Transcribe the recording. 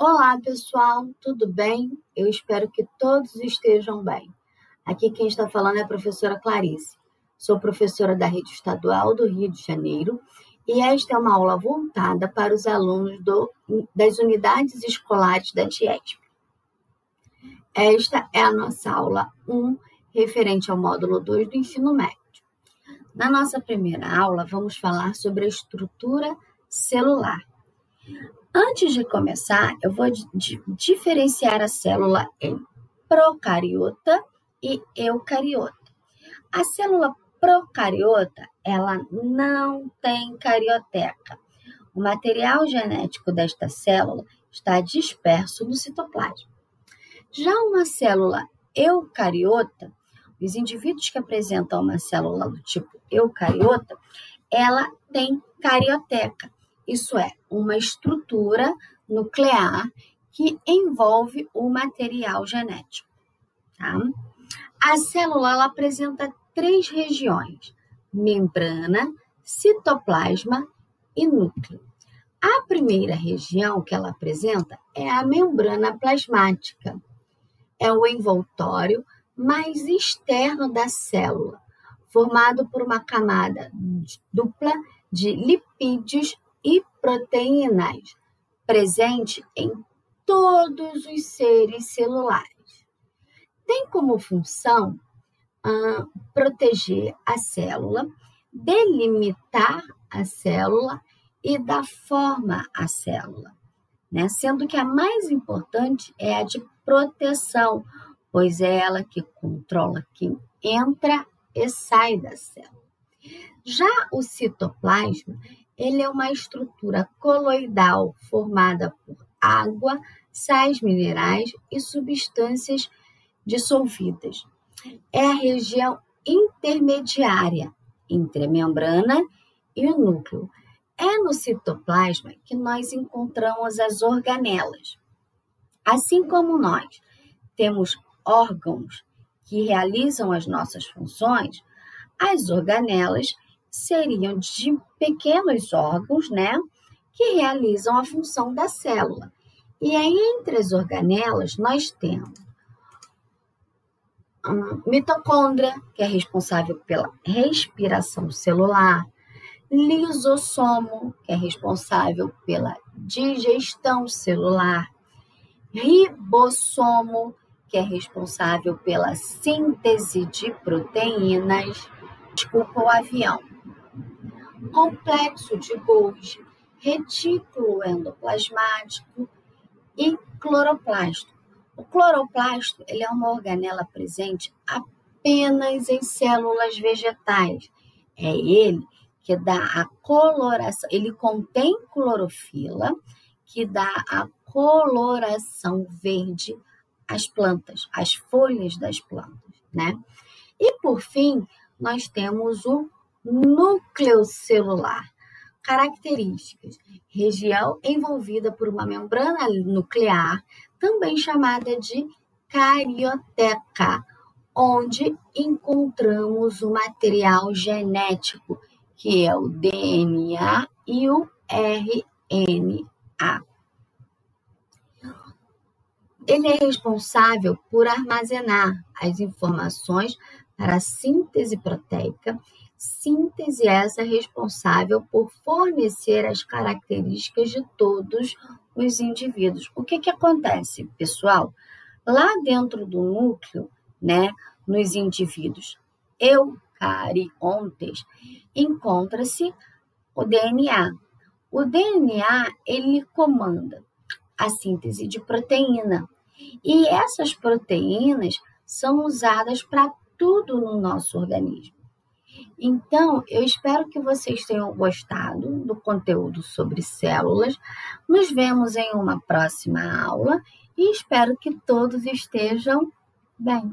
Olá, pessoal, tudo bem? Eu espero que todos estejam bem. Aqui quem está falando é a professora Clarice. Sou professora da Rede Estadual do Rio de Janeiro e esta é uma aula voltada para os alunos do, das unidades escolares da TIESP. Esta é a nossa aula 1, referente ao módulo 2 do ensino médio. Na nossa primeira aula, vamos falar sobre a estrutura celular. Antes de começar, eu vou diferenciar a célula em procariota e eucariota. A célula procariota, ela não tem carioteca. O material genético desta célula está disperso no citoplasma. Já uma célula eucariota, os indivíduos que apresentam uma célula do tipo eucariota, ela tem carioteca. Isso é, uma estrutura nuclear que envolve o material genético. Tá? A célula apresenta três regiões: membrana, citoplasma e núcleo. A primeira região que ela apresenta é a membrana plasmática. É o envoltório mais externo da célula, formado por uma camada dupla de lipídios e proteínas, presente em todos os seres celulares. Tem como função ah, proteger a célula, delimitar a célula e dar forma à célula, né? sendo que a mais importante é a de proteção, pois é ela que controla quem entra e sai da célula. Já o citoplasma ele é uma estrutura coloidal formada por água, sais minerais e substâncias dissolvidas. É a região intermediária entre a membrana e o núcleo. É no citoplasma que nós encontramos as organelas. Assim como nós temos órgãos que realizam as nossas funções, as organelas seriam de pequenos órgãos, né, que realizam a função da célula. E aí, entre as organelas, nós temos a mitocôndria, que é responsável pela respiração celular, lisossomo, que é responsável pela digestão celular, ribossomo, que é responsável pela síntese de proteínas. Desculpa o avião complexo de Golgi, retículo endoplasmático e cloroplasto. O cloroplasto ele é uma organela presente apenas em células vegetais. É ele que dá a coloração, ele contém clorofila, que dá a coloração verde às plantas, às folhas das plantas, né? E por fim, nós temos o núcleo celular. Características: região envolvida por uma membrana nuclear, também chamada de carioteca, onde encontramos o material genético, que é o DNA e o RNA. Ele é responsável por armazenar as informações para a síntese proteica síntese essa responsável por fornecer as características de todos os indivíduos. O que, que acontece, pessoal? Lá dentro do núcleo, né, nos indivíduos eucariontes, encontra-se o DNA. O DNA, ele comanda a síntese de proteína. E essas proteínas são usadas para tudo no nosso organismo. Então, eu espero que vocês tenham gostado do conteúdo sobre células. Nos vemos em uma próxima aula e espero que todos estejam bem.